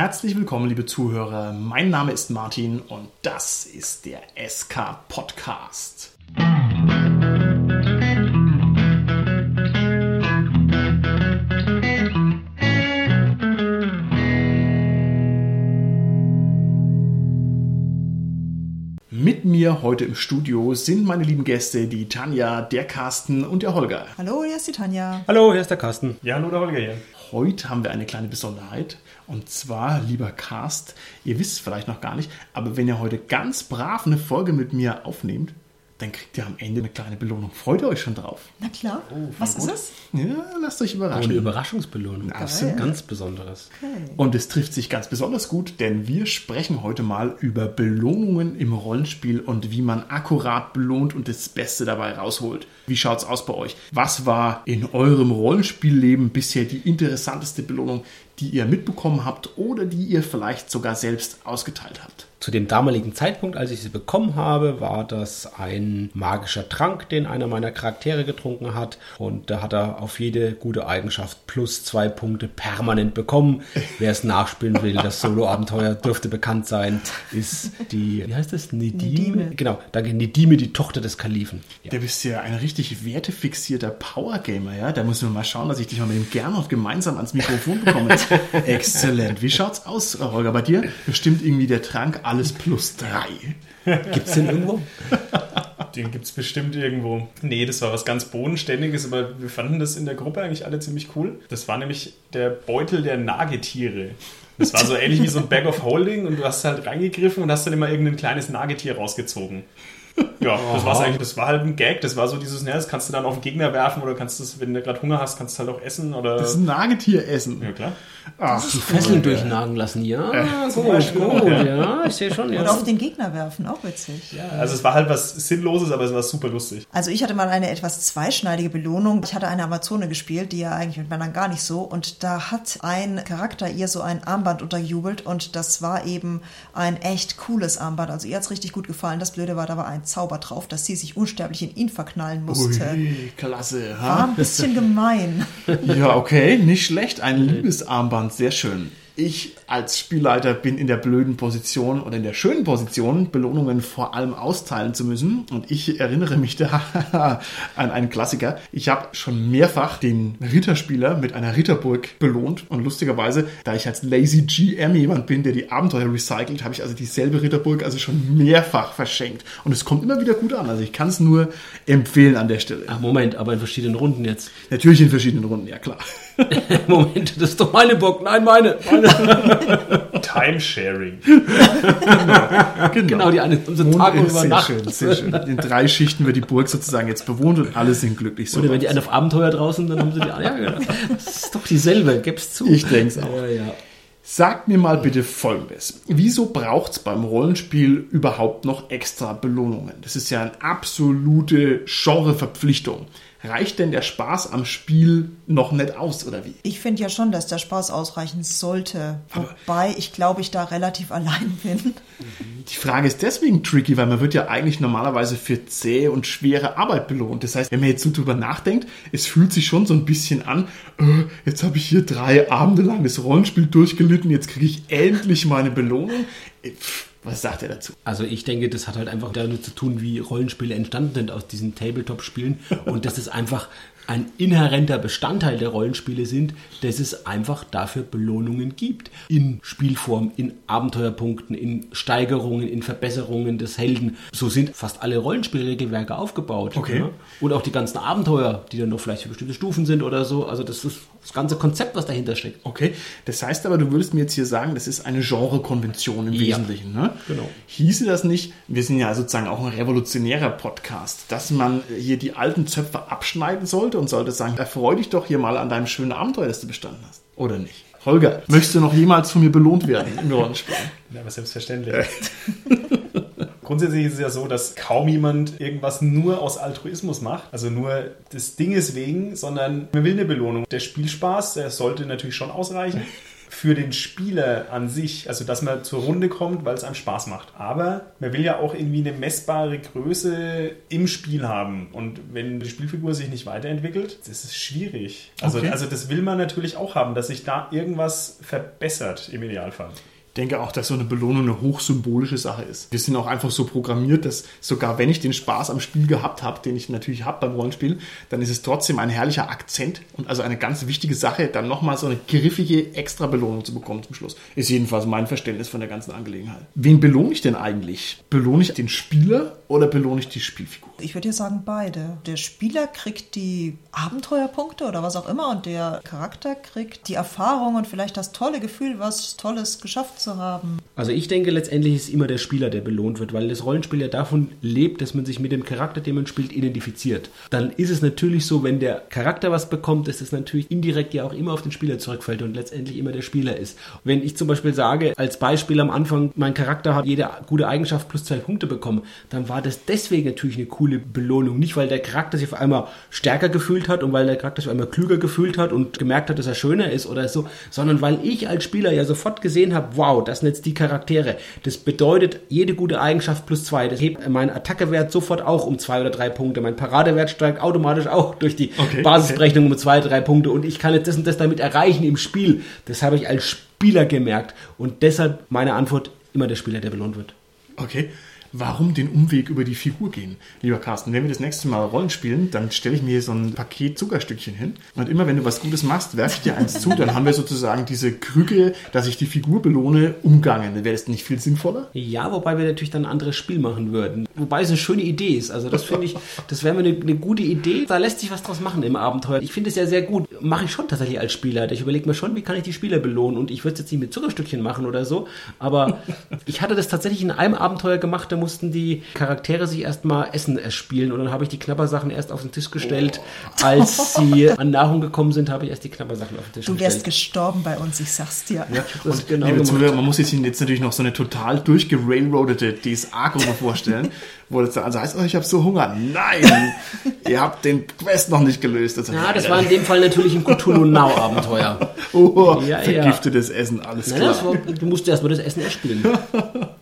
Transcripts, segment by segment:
Herzlich willkommen, liebe Zuhörer. Mein Name ist Martin und das ist der SK Podcast. Mit mir heute im Studio sind meine lieben Gäste, die Tanja, der Carsten und der Holger. Hallo, hier ist die Tanja. Hallo, hier ist der Carsten. Ja, hallo, der Holger hier. Heute haben wir eine kleine Besonderheit. Und zwar, lieber Cast, ihr wisst es vielleicht noch gar nicht, aber wenn ihr heute ganz brav eine Folge mit mir aufnehmt, dann kriegt ihr am Ende eine kleine Belohnung. Freut ihr euch schon drauf? Na klar. Was ist es? Ja, lasst euch Oh, überraschen. eine Überraschungsbelohnung. Absolut. Ganz Besonderes. Und es trifft sich ganz besonders gut, denn wir sprechen heute mal über Belohnungen im Rollenspiel und wie man akkurat belohnt und das Beste dabei rausholt. Wie schaut's aus bei euch? Was war in eurem Rollenspielleben bisher die interessanteste Belohnung, die ihr mitbekommen habt oder die ihr vielleicht sogar selbst ausgeteilt habt? Zu dem damaligen Zeitpunkt, als ich sie bekommen habe, war das ein magischer Trank, den einer meiner Charaktere getrunken hat. Und da hat er auf jede gute Eigenschaft plus zwei Punkte permanent bekommen. Wer es nachspielen will, das Solo-Abenteuer dürfte bekannt sein, ist die, wie heißt das? Nedime? Nedime. Genau, danke, Nedime, die Tochter des Kalifen. Ja. Der bist ja ein richtig wertefixierter Powergamer, ja? Da müssen wir mal schauen, dass ich dich mal mit dem Gernot gemeinsam ans Mikrofon bekomme. Exzellent. Wie schaut's aus, Holger, bei dir? Bestimmt irgendwie der Trank alles plus drei. Gibt's den irgendwo? Den gibt es bestimmt irgendwo. Nee, das war was ganz Bodenständiges, aber wir fanden das in der Gruppe eigentlich alle ziemlich cool. Das war nämlich der Beutel der Nagetiere. Das war so ähnlich wie so ein Bag of Holding und du hast halt reingegriffen und hast dann immer irgendein kleines Nagetier rausgezogen. Ja, das war's eigentlich. Das war halt ein Gag. Das war so dieses, ne, das kannst du dann auf den Gegner werfen oder kannst du, wenn du gerade Hunger hast, kannst du halt auch essen oder. Das ist ein Nagetier essen. ja, klar. Ach, Die Fesseln durchnagen lassen, ja. gut, Beispiel gut, auch, ja. ja. Ich sehe schon, ja. Oder auf den Gegner werfen, auch witzig. Also es war halt was Sinnloses, aber es war super lustig. Also ich hatte mal eine etwas zweischneidige Belohnung. Ich hatte eine Amazone gespielt, die ja eigentlich mit Männern gar nicht so. Und da hat ein Charakter ihr so ein Armband untergejubelt und das war eben ein echt cooles Armband. Also ihr hat's richtig gut gefallen. Das Blöde war, da war ein Zauber drauf, dass sie sich unsterblich in ihn verknallen musste. Ui, klasse. War Ha? ein bisschen gemein. Ja, okay, nicht schlecht. Ein Liebesarmband, sehr schön. Ich als Spielleiter bin in der blöden Position oder in der schönen Position, Belohnungen vor allem austeilen zu müssen. Und ich erinnere mich da an einen Klassiker. Ich habe schon mehrfach den Ritterspieler mit einer Ritterburg belohnt. Und lustigerweise, da ich als Lazy GM jemand bin, der die Abenteuer recycelt, habe ich also dieselbe Ritterburg also schon mehrfach verschenkt. Und es kommt immer wieder gut an. Also ich kann es nur empfehlen an der Stelle. Ach, Moment, aber in verschiedenen Runden jetzt. Natürlich in verschiedenen Runden, ja klar. Moment, das ist doch meine Burg. Nein, meine. meine. Timesharing. Genau, die eine haben so Tag und über sehr Nacht. schön, sehr schön. In drei Schichten wird die Burg sozusagen jetzt bewohnt und alle sind glücklich. So Oder wenn die einen auf Abenteuer draußen, dann haben sie die. Ja, genau. Das ist doch dieselbe, gib's zu. ich denke es auch. Ja, ja. Sagt mir mal bitte Folgendes. Wieso braucht es beim Rollenspiel überhaupt noch extra Belohnungen? Das ist ja eine absolute Genreverpflichtung. Reicht denn der Spaß am Spiel noch nicht aus, oder wie? Ich finde ja schon, dass der Spaß ausreichen sollte. Wobei ich glaube, ich da relativ allein bin. Die Frage ist deswegen tricky, weil man wird ja eigentlich normalerweise für zähe und schwere Arbeit belohnt. Das heißt, wenn man jetzt so drüber nachdenkt, es fühlt sich schon so ein bisschen an, äh, jetzt habe ich hier drei Abende lang das Rollenspiel durchgelitten, jetzt kriege ich endlich meine Belohnung. Äh, pff, Was sagt er dazu? Also ich denke, das hat halt einfach damit zu tun, wie Rollenspiele entstanden sind aus diesen Tabletop-Spielen und dass es einfach ein inhärenter Bestandteil der Rollenspiele sind, dass es einfach dafür Belohnungen gibt. In Spielform, in Abenteuerpunkten, in Steigerungen, in Verbesserungen des Helden. So sind fast alle Rollenspielregelwerke aufgebaut. Okay. Ja? Und auch die ganzen Abenteuer, die dann noch vielleicht für bestimmte Stufen sind oder so. Also das ist das ganze Konzept, was dahinter steckt. Okay, das heißt aber, du würdest mir jetzt hier sagen, das ist eine Genrekonvention im Ja. Wesentlichen. Ne? Genau. Hieße das nicht, wir sind ja sozusagen auch ein revolutionärer Podcast, dass man hier die alten Zöpfe abschneiden sollte und sollte sagen, erfreu dich doch hier mal an deinem schönen Abenteuer, das du bestanden hast. Oder nicht? Holger, möchtest du noch jemals von mir belohnt werden im Rollenspiel? Ja, aber selbstverständlich. Grundsätzlich ist es ja so, dass kaum jemand irgendwas nur aus Altruismus macht, also nur des Dinges wegen, sondern man will eine Belohnung. Der Spielspaß, der sollte natürlich schon ausreichen. Für den Spieler an sich, also dass man zur Runde kommt, weil es einem Spaß macht. Aber man will ja auch irgendwie eine messbare Größe im Spiel haben. Und wenn die Spielfigur sich nicht weiterentwickelt, das ist schwierig. Also, Okay. also das will man natürlich auch haben, dass sich da irgendwas verbessert im Idealfall. Denke auch, dass so eine Belohnung eine hochsymbolische Sache ist. Wir sind auch einfach so programmiert, dass sogar wenn ich den Spaß am Spiel gehabt habe, den ich natürlich habe beim Rollenspiel, dann ist es trotzdem ein herrlicher Akzent und also eine ganz wichtige Sache, dann nochmal so eine griffige extra Belohnung zu bekommen zum Schluss. Ist jedenfalls mein Verständnis von der ganzen Angelegenheit. Wen belohne ich denn eigentlich? Belohne ich den Spieler oder belohne ich die Spielfigur? Ich würde ja sagen beide. Der Spieler kriegt die Abenteuerpunkte oder was auch immer und der Charakter kriegt die Erfahrung und vielleicht das tolle Gefühl, was Tolles geschafft zu haben. Also ich denke, letztendlich ist immer der Spieler, der belohnt wird, weil das Rollenspiel ja davon lebt, dass man sich mit dem Charakter, den man spielt, identifiziert. Dann ist es natürlich so, wenn der Charakter was bekommt, dass es natürlich indirekt ja auch immer auf den Spieler zurückfällt und letztendlich immer der Spieler ist. Wenn ich zum Beispiel sage, als Beispiel am Anfang, mein Charakter hat jede gute Eigenschaft plus zwei Punkte bekommen, dann war das deswegen natürlich eine coole Belohnung. Nicht, weil der Charakter sich auf einmal stärker gefühlt hat und weil der Charakter sich auf einmal klüger gefühlt hat und gemerkt hat, dass er schöner ist oder so, sondern weil ich als Spieler ja sofort gesehen habe, wow, das sind jetzt die Charaktere. Das bedeutet, jede gute Eigenschaft plus zwei. Das hebt meinen Attackewert sofort auch um zwei oder drei Punkte. Mein Paradewert steigt automatisch auch durch die Okay, Basisberechnung um zwei, drei Punkte. Und ich kann jetzt das und das damit erreichen im Spiel. Das habe ich als Spieler gemerkt. Und deshalb meine Antwort, immer der Spieler, der belohnt wird. Okay. Warum den Umweg über die Figur gehen? Lieber Carsten, wenn wir das nächste Mal Rollen spielen, dann stelle ich mir so ein Paket Zuckerstückchen hin. Und immer wenn du was Gutes machst, werfe ich dir eins zu. Dann haben wir sozusagen diese Krücke, dass ich die Figur belohne, umgangen. Wäre das nicht viel sinnvoller? Ja, wobei wir natürlich dann ein anderes Spiel machen würden. Wobei es eine schöne Idee ist. Also das finde ich, das wäre mir eine, eine gute Idee. Da lässt sich was draus machen im Abenteuer. Ich finde es ja sehr gut. Mache ich schon tatsächlich als Spieler. Ich überlege mir schon, wie kann ich die Spieler belohnen. Und ich würde es jetzt nicht mit Zuckerstückchen machen oder so. Aber ich hatte das tatsächlich in einem Abenteuer gemacht. Da mussten die Charaktere sich erstmal Essen erspielen. Und dann habe ich die Knabbersachen erst auf den Tisch gestellt. Als sie an Nahrung gekommen sind, habe ich erst die Knabbersachen auf den Tisch Du wärst gestellt. gestorben bei uns, ich sag's dir. das ist genau Liebe. Zuhörer, man muss sich jetzt natürlich noch so eine total durchgerailroadete DSA-Gruppe vorstellen, wo das dann also heißt, oh, ich habe so Hunger. Nein, ihr habt den Quest noch nicht gelöst. Also, Ja, das war in dem Fall natürlich ein Cthulhu Now Abenteuer. oh, Ja, ja. vergiftetes Essen, alles Nein, klar. das war, du musst erstmal das Essen erspielen.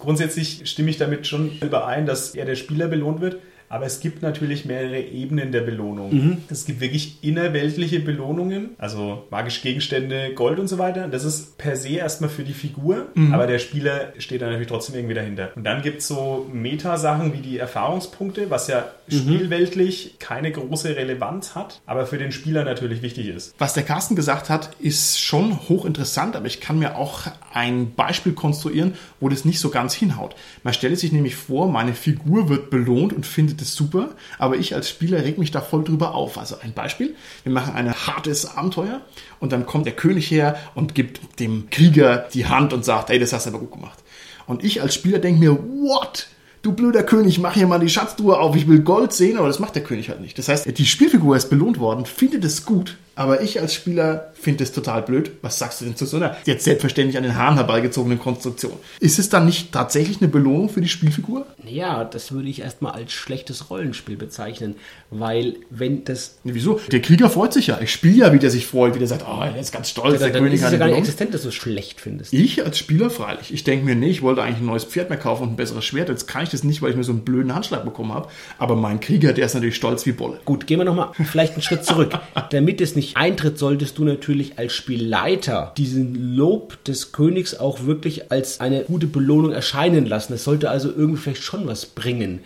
Grundsätzlich stimme ich damit schon überein, dass eher der Spieler belohnt wird. Aber es gibt natürlich mehrere Ebenen der Belohnung. Es gibt wirklich innerweltliche Belohnungen, also magische Gegenstände, Gold und so weiter. Das ist per se erstmal für die Figur, aber der Spieler steht da natürlich trotzdem irgendwie dahinter. Und dann gibt es so Meta-Sachen wie die Erfahrungspunkte, was ja spielweltlich keine große Relevanz hat, aber für den Spieler natürlich wichtig ist. Was der Carsten gesagt hat, ist schon hochinteressant, aber ich kann mir auch ein Beispiel konstruieren, wo das nicht so ganz hinhaut. Man stellt sich nämlich vor, meine Figur wird belohnt und findet es super, aber ich als Spieler reg mich da voll drüber auf. Also ein Beispiel, wir machen ein hartes Abenteuer und dann kommt der König her und gibt dem Krieger die Hand und sagt, hey, das hast du aber gut gemacht. Und ich als Spieler denke mir, what? Du blöder König, mach hier mal die Schatztruhe auf, ich will Gold sehen, aber das macht der König halt nicht. Das heißt, die Spielfigur ist belohnt worden, findet es gut, aber ich als Spieler finde es total blöd. Was sagst du denn zu so einer jetzt selbstverständlich an den Haaren herbeigezogenen Konstruktion? Ist es dann nicht tatsächlich eine Belohnung für die Spielfigur? Ja, das würde ich erstmal als schlechtes Rollenspiel bezeichnen, weil wenn das Nee, wieso? Der Krieger freut sich ja. Ich spiele ja, wie der sich freut, wie der sagt, oh, er ist ganz stolz, der dann König ist es hat ja gar nicht belohnt. existent, dass du es schlecht findest. Ich als Spieler freilich. Ich denke mir, nee, ich wollte eigentlich ein neues Pferd mehr kaufen und ein besseres Schwert. Jetzt kann ich das nicht, weil ich mir so einen blöden Handschlag bekommen habe. Aber mein Krieger, der ist natürlich stolz wie Bolle. Gut, gehen wir nochmal vielleicht einen Schritt zurück. Damit es nicht eintritt, solltest du natürlich als Spielleiter diesen Lob des Königs auch wirklich als eine gute Belohnung erscheinen lassen. Es sollte also irgendwie vielleicht schon was bringen.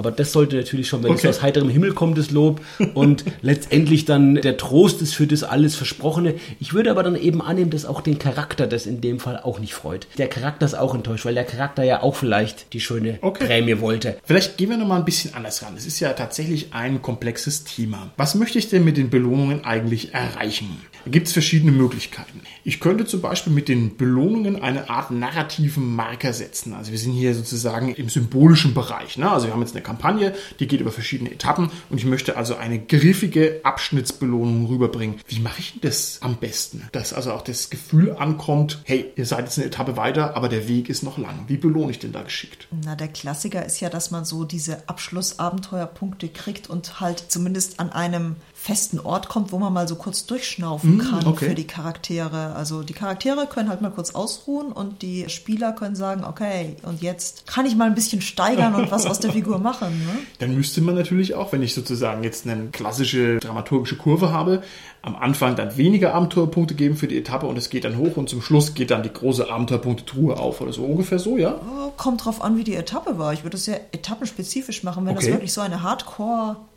Aber das sollte natürlich schon, wenn Okay. es aus heiterem Himmel kommt, das Lob und letztendlich dann der Trost ist für das alles Versprochene. Ich würde aber dann eben annehmen, dass auch den Charakter das in dem Fall auch nicht freut. Der Charakter ist auch enttäuscht, weil der Charakter ja auch vielleicht die schöne Okay. Prämie wollte. Vielleicht gehen wir noch mal ein bisschen anders ran. Es ist ja tatsächlich ein komplexes Thema. Was möchte ich denn mit den Belohnungen eigentlich erreichen? Da gibt es verschiedene Möglichkeiten. Ich könnte zum Beispiel mit den Belohnungen eine Art narrativen Marker setzen. Also wir sind hier sozusagen im symbolischen Bereich. Ne? Also wir haben jetzt eine Kampagne, die geht über verschiedene Etappen und ich möchte also eine griffige Abschnittsbelohnung rüberbringen. Wie mache ich denn das am besten? Dass also auch das Gefühl ankommt, hey, ihr seid jetzt eine Etappe weiter, aber der Weg ist noch lang. Wie belohne ich denn da geschickt? Na, der Klassiker ist ja, dass man so diese Abschlussabenteuerpunkte kriegt und halt zumindest an einem festen Ort kommt, wo man mal so kurz durchschnaufen kann okay. für die Charaktere. Also die Charaktere können halt mal kurz ausruhen und die Spieler können sagen, okay, und jetzt kann ich mal ein bisschen steigern und was aus der Figur machen. Ne? Dann müsste man natürlich auch, wenn ich sozusagen jetzt eine klassische dramaturgische Kurve habe, am Anfang dann weniger Abenteuerpunkte geben für die Etappe und es geht dann hoch und zum Schluss geht dann die große Abenteuerpunkte-Truhe auf oder so ungefähr so, ja? Oh, kommt drauf an, wie die Etappe war. Ich würde es sehr etappenspezifisch machen. Wenn Okay. das wirklich so eine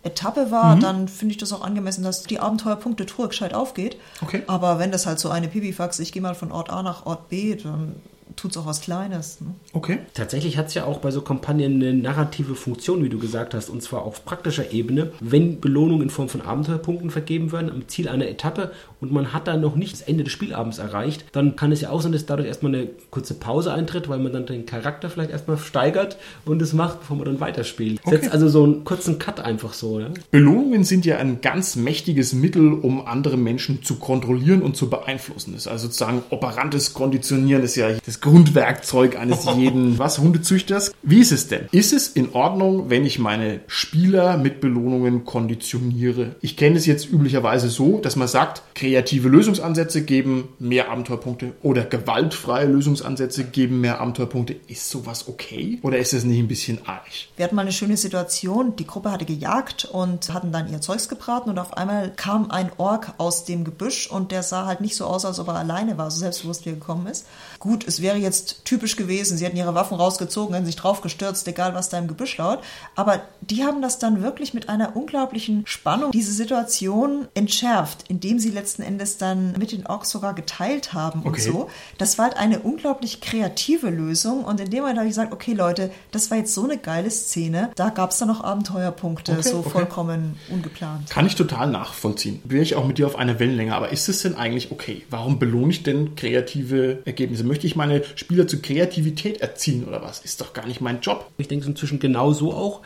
Hardcore-Etappe war, dann finde ich das auch angemessen, dass die Abenteuerpunkte-Truhe gescheit aufgeht. Okay. Aber wenn das halt so eine Pipifax, ich gehe mal von Ort A nach Ort B, dann tut es auch was Kleines. Ne? Okay. Tatsächlich hat es ja auch bei so Kampagnen eine narrative Funktion, wie du gesagt hast, und zwar auf praktischer Ebene. Wenn Belohnungen in Form von Abenteuerpunkten vergeben werden am Ziel einer Etappe und man hat dann noch nicht das Ende des Spielabends erreicht, dann kann es ja auch sein, dass dadurch erstmal eine kurze Pause eintritt, weil man dann den Charakter vielleicht erstmal steigert und es macht, bevor man dann weiterspielt. Okay. Setzt also so einen kurzen Cut einfach so. Ja? Belohnungen sind ja ein ganz mächtiges Mittel, um andere Menschen zu kontrollieren und zu beeinflussen. Das ist also sozusagen operantes Konditionieren ist ja das Grundwerkzeug eines jeden, was, Hundezüchters. Wie ist es denn? Ist es in Ordnung, wenn ich meine Spieler mit Belohnungen konditioniere? Ich kenne es jetzt üblicherweise so, dass man sagt, kreative Lösungsansätze geben mehr Abenteuerpunkte oder gewaltfreie Lösungsansätze geben mehr Abenteuerpunkte. Ist sowas okay? Oder ist es nicht ein bisschen arg? Wir hatten mal eine schöne Situation. Die Gruppe hatte gejagt und hatten dann ihr Zeugs gebraten und auf einmal kam ein Ork aus dem Gebüsch und der sah halt nicht so aus, als ob er alleine war, so selbstbewusst wie er gekommen ist. Gut, es wäre jetzt typisch gewesen. Sie hätten ihre Waffen rausgezogen, hätten sich drauf gestürzt, egal was da im Gebüsch laut. Aber die haben das dann wirklich mit einer unglaublichen Spannung, diese Situation entschärft, indem sie letzten Endes dann mit den Orks sogar geteilt haben und Okay. so. Das war halt eine unglaublich kreative Lösung und in dem Moment habe ich gesagt, okay Leute, das war jetzt so eine geile Szene, da gab es dann noch Abenteuerpunkte, Okay, so okay. vollkommen ungeplant. Kann ich total nachvollziehen. Wäre ich auch mit dir auf einer Wellenlänge. Aber ist es denn eigentlich okay? Warum belohne ich denn kreative Ergebnisse? Möchte ich meine Spieler zu Kreativität erziehen oder was? Ist doch gar nicht mein Job. Ich denke es inzwischen genau so auch.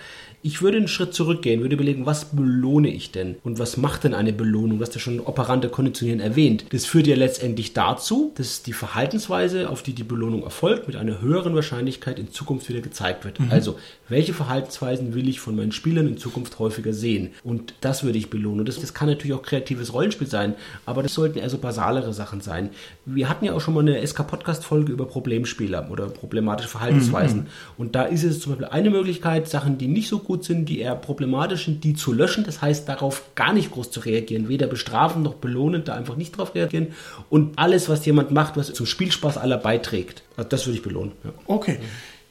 Ich würde einen Schritt zurückgehen, würde überlegen, was belohne ich denn? Und was macht denn eine Belohnung? Du hast ja schon operante Konditionieren erwähnt. Das führt ja letztendlich dazu, dass die Verhaltensweise, auf die die Belohnung erfolgt, mit einer höheren Wahrscheinlichkeit in Zukunft wieder gezeigt wird. Also, welche Verhaltensweisen will ich von meinen Spielern in Zukunft häufiger sehen? Und das würde ich belohnen. Und das, das kann natürlich auch kreatives Rollenspiel sein, aber das sollten eher so basalere Sachen sein. Wir hatten ja auch schon mal eine SK-Podcast-Folge über Problemspieler oder problematische Verhaltensweisen. Und da ist es zum Beispiel eine Möglichkeit, Sachen, die nicht so gut sind, die eher problematisch sind, die zu löschen. Das heißt, darauf gar nicht groß zu reagieren. Weder bestrafen noch belohnen, da einfach nicht drauf reagieren. Und alles, was jemand macht, was zum Spielspaß aller beiträgt, also das würde ich belohnen. Ja. Okay.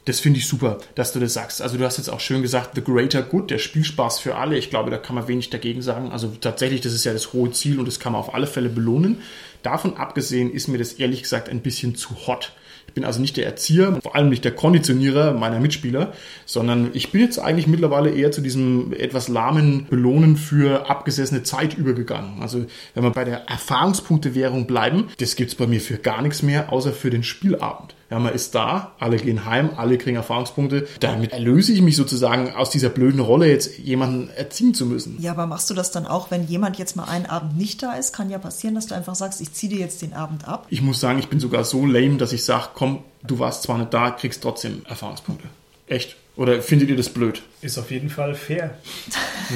Das finde ich super, dass du das sagst. Also du hast jetzt auch schön gesagt, the greater good, der Spielspaß für alle. Ich glaube, da kann man wenig dagegen sagen. Also tatsächlich, das ist ja das hohe Ziel und das kann man auf alle Fälle belohnen. Davon abgesehen ist mir das ehrlich gesagt ein bisschen zu hot. Ich bin also nicht der Erzieher, vor allem nicht der Konditionierer meiner Mitspieler, sondern ich bin jetzt eigentlich mittlerweile eher zu diesem etwas lahmen Belohnen für abgesessene Zeit übergegangen. Also wenn wir bei der Erfahrungspunktewährung bleiben, das gibt's bei mir für gar nichts mehr, außer für den Spielabend. Ja, man ist da, alle gehen heim, alle kriegen Erfahrungspunkte. Damit erlöse ich mich sozusagen aus dieser blöden Rolle, jetzt jemanden erziehen zu müssen. Ja, aber machst du das dann auch, wenn jemand jetzt mal einen Abend nicht da ist? Kann ja passieren, dass du einfach sagst, ich ziehe dir jetzt den Abend ab. Ich muss sagen, ich bin sogar so lame, dass ich sage, komm, du warst zwar nicht da, kriegst trotzdem Erfahrungspunkte. Echt? Oder findet ihr das blöd? Ist auf jeden Fall fair.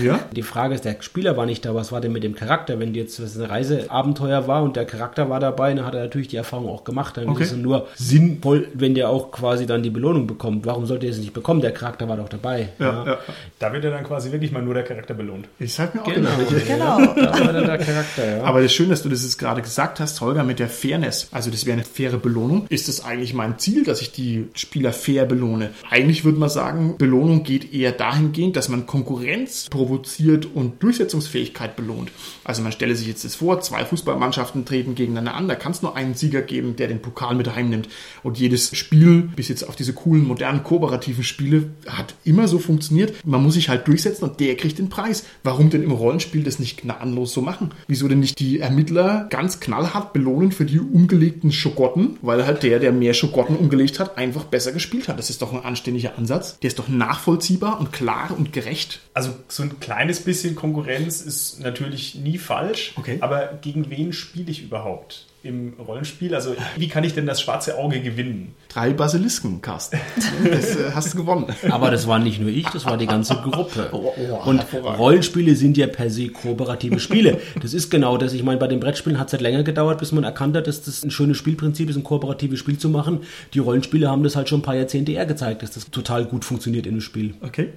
Ja? Die Frage ist, der Spieler war nicht da, was war denn mit dem Charakter? Wenn jetzt das ein Reiseabenteuer war und der Charakter war dabei, dann hat er natürlich die Erfahrung auch gemacht. Dann Okay. ist es nur sinnvoll, wenn der auch quasi dann die Belohnung bekommt. Warum sollte er es nicht bekommen? Der Charakter war doch dabei. Ja, ja. Da wird ja dann quasi wirklich mal nur der Charakter belohnt. Ich sag mir auch Genau. genau. Genau. Da war dann der Charakter, ja. Aber das ist schön, dass du das jetzt gerade gesagt hast, Holger, mit der Fairness. Also das wäre eine faire Belohnung. Ist es eigentlich mein Ziel, dass ich die Spieler fair belohne? Eigentlich würde man sagen, Belohnung geht eher dahingehend, dass man Konkurrenz provoziert und Durchsetzungsfähigkeit belohnt. Also man stelle sich jetzt das vor, zwei Fußballmannschaften treten gegeneinander an, da kann es nur einen Sieger geben, der den Pokal mit heimnimmt. Und jedes Spiel, bis jetzt auf diese coolen, modernen, kooperativen Spiele, hat immer so funktioniert. Man muss sich halt durchsetzen und der kriegt den Preis. Warum denn im Rollenspiel das nicht gnadenlos so machen? Wieso denn nicht die Ermittler ganz knallhart belohnen für die umgelegten Schokotten? Weil halt der, der mehr Schokotten umgelegt hat, einfach besser gespielt hat. Das ist doch ein anständiger Ansatz. Der ist doch nachvollziehbar und klar und gerecht. Also so ein kleines bisschen Konkurrenz ist natürlich nie falsch, Okay. aber gegen wen spiele ich überhaupt? Im Rollenspiel? Also wie kann ich denn das schwarze Auge gewinnen? Drei Basilisken, Carsten. Das äh, hast du gewonnen. Aber das war nicht nur ich, das war die ganze Gruppe. Oh, oh, und. Rollenspiele sind ja per se kooperative Spiele. Das ist genau das. Ich meine, bei den Brettspielen hat es halt länger gedauert, bis man erkannt hat, dass das ein schönes Spielprinzip ist, ein kooperatives Spiel zu machen. Die Rollenspiele haben das halt schon ein paar Jahrzehnte eher gezeigt, dass das total gut funktioniert in einem Spiel. Okay.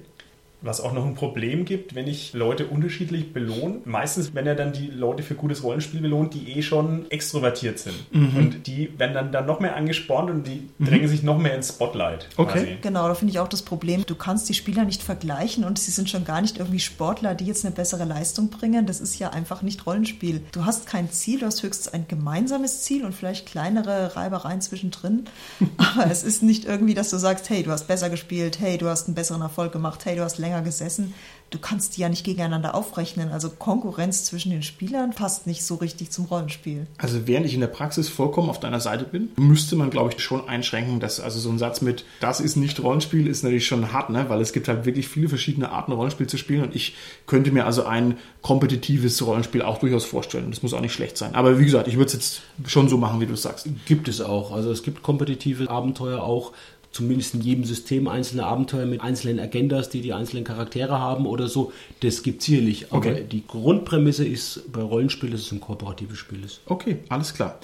Was auch noch ein Problem gibt, wenn ich Leute unterschiedlich belohne. Meistens, wenn er dann die Leute für gutes Rollenspiel belohnt, die eh schon extrovertiert sind. Und die werden dann, dann noch mehr angespornt und die drängen sich noch mehr ins Spotlight. Okay. Genau, da finde ich auch das Problem. Du kannst die Spieler nicht vergleichen und sie sind schon gar nicht irgendwie Sportler, die jetzt eine bessere Leistung bringen. Das ist ja einfach nicht Rollenspiel. Du hast kein Ziel, du hast höchstens ein gemeinsames Ziel und vielleicht kleinere Reibereien zwischendrin. Aber es ist nicht irgendwie, dass du sagst, hey, du hast besser gespielt, hey, du hast einen besseren Erfolg gemacht, hey, du hast länger gesessen. Du kannst die ja nicht gegeneinander aufrechnen. Also Konkurrenz zwischen den Spielern passt nicht so richtig zum Rollenspiel. Also während ich in der Praxis vollkommen auf deiner Seite bin, müsste man, glaube ich, schon einschränken, dass also so ein Satz mit das ist nicht Rollenspiel ist natürlich schon hart, ne? weil es gibt halt wirklich viele verschiedene Arten Rollenspiel zu spielen und ich könnte mir also ein kompetitives Rollenspiel auch durchaus vorstellen. Das muss auch nicht schlecht sein. Aber wie gesagt, ich würde es jetzt schon so machen, wie du es sagst. Gibt es auch. Also es gibt kompetitive Abenteuer auch, zumindest in jedem System einzelne Abenteuer mit einzelnen Agendas, die die einzelnen Charaktere haben oder so. Das gibt es sicherlich. Aber Okay. die Grundprämisse ist bei Rollenspiel, dass es ein kooperatives Spiel ist. Okay, alles klar.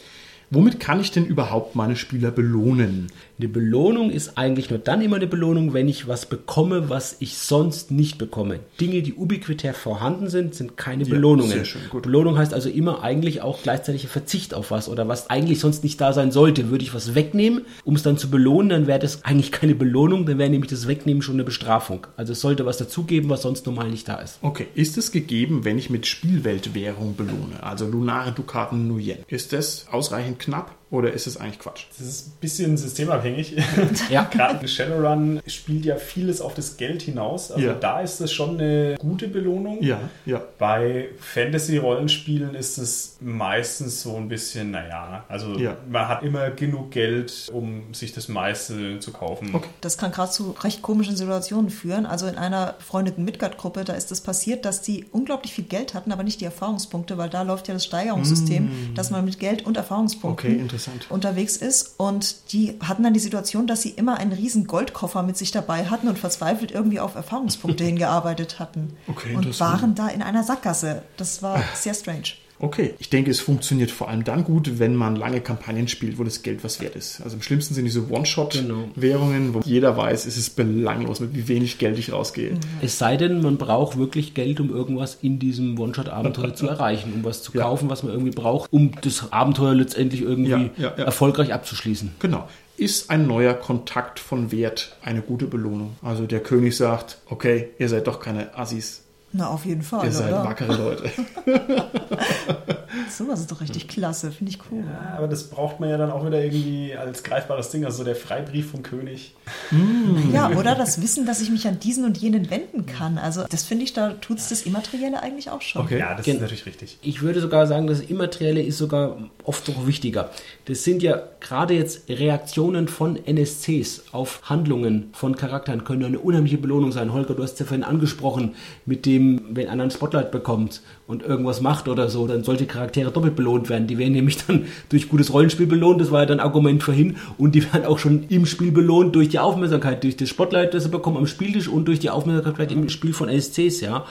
Womit kann ich denn überhaupt meine Spieler belohnen? Eine Belohnung ist eigentlich nur dann immer eine Belohnung, wenn ich was bekomme, was ich sonst nicht bekomme. Dinge, die ubiquitär vorhanden sind, sind keine Belohnungen. sehr schön, gut. Belohnung heißt also immer eigentlich auch gleichzeitig ein Verzicht auf was oder was eigentlich sonst nicht da sein sollte. Würde ich was wegnehmen, um es dann zu belohnen, dann wäre das eigentlich keine Belohnung, dann wäre nämlich das Wegnehmen schon eine Bestrafung. Also es sollte was dazugeben, was sonst normal nicht da ist. Okay, ist es gegeben, wenn ich mit Spielweltwährung belohne? Also Lunare Dukaten Nuyen. Ist das ausreichend knap. Oder ist es eigentlich Quatsch? Das ist ein bisschen systemabhängig. Ja. Gerade Shadowrun spielt ja vieles auf das Geld hinaus. Also Ja. da ist das schon eine gute Belohnung. Ja, ja. Bei Fantasy-Rollenspielen ist es meistens so ein bisschen, naja, also Ja. man hat immer genug Geld, um sich das meiste zu kaufen. Okay. Das kann gerade zu recht komischen Situationen führen. Also in einer befreundeten Midgard-Gruppe, da ist es passiert, dass die unglaublich viel Geld hatten, aber nicht die Erfahrungspunkte, weil da läuft ja das Steigerungssystem, dass man mit Geld und Erfahrungspunkten Okay, interessant. Unterwegs ist. Und die hatten dann die Situation, dass sie immer einen riesen Goldkoffer mit sich dabei hatten und verzweifelt irgendwie auf Erfahrungspunkte hingearbeitet hatten. Okay, und waren da in einer Sackgasse. Das war sehr strange. Okay, ich denke, es funktioniert vor allem dann gut, wenn man lange Kampagnen spielt, wo das Geld was wert ist. Also im schlimmsten sind diese One-Shot-Währungen, wo jeder weiß, es ist belanglos, mit wie wenig Geld ich rausgehe. Es sei denn, man braucht wirklich Geld, um irgendwas in diesem One-Shot-Abenteuer zu erreichen, um was zu Ja. kaufen, was man irgendwie braucht, um das Abenteuer letztendlich irgendwie Ja, ja, ja. erfolgreich abzuschließen. Genau. Ist ein neuer Kontakt von Wert eine gute Belohnung? Also der König sagt, okay, ihr seid doch keine Assis, Na, auf jeden Fall. ihr seid oder? wackere Leute. Sowas ist doch richtig klasse. Finde ich cool. Ja, aber das braucht man ja dann auch wieder irgendwie als greifbares Ding, also so der Freibrief vom König. Ja, oder das Wissen, dass ich mich an diesen und jenen wenden kann. Also das finde ich, da tut es das Immaterielle eigentlich auch schon. Okay. Ja, das Gen- ist natürlich richtig. Ich würde sogar sagen, das Immaterielle ist sogar oft noch wichtiger. Das sind ja gerade jetzt Reaktionen von NSCs auf Handlungen von Charakteren, können ja eine unheimliche Belohnung sein. Holger, du hast es ja vorhin angesprochen, mit dem, wenn einer ein Spotlight bekommt und irgendwas macht oder so, dann solche Charaktere doppelt belohnt werden. Die werden nämlich dann durch gutes Rollenspiel belohnt, das war ja dann Argument vorhin, und die werden auch schon im Spiel belohnt durch die Aufmerksamkeit, durch das Spotlight, das sie bekommen am Spieltisch und durch die Aufmerksamkeit im Spiel von NSCs, ja.